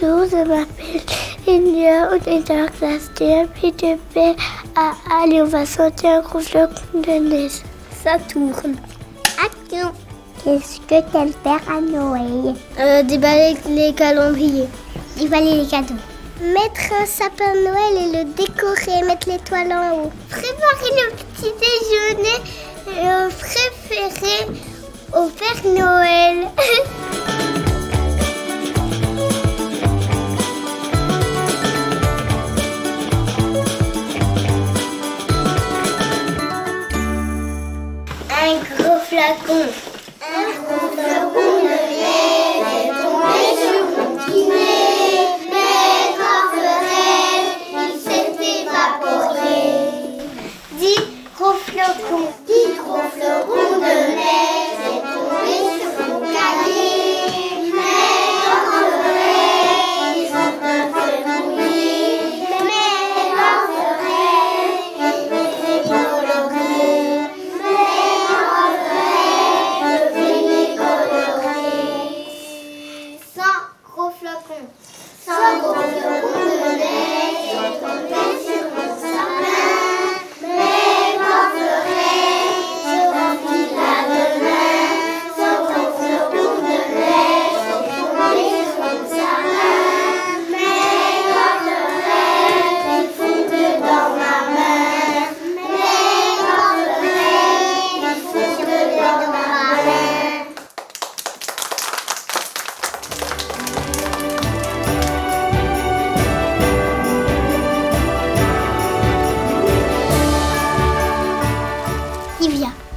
Bonjour, je m'appelle Lilia, on est dans la classe de puis de paix. Ah, allez, on va sortir un gros flocon de neige. Ça tourne. Action Qu'est-ce que t'aimes faire à Noël? Euh, Déballer les calendriers. Déballer les cadeaux. Mettre un sapin de Noël et le décorer, mettre l'étoile en haut. Préparer le petit déjeuner euh, préféré au Père Noël. Un gros flacon. Un gros flacon Cent gros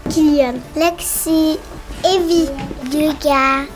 Kylian, Lexi, Evie, Lucas,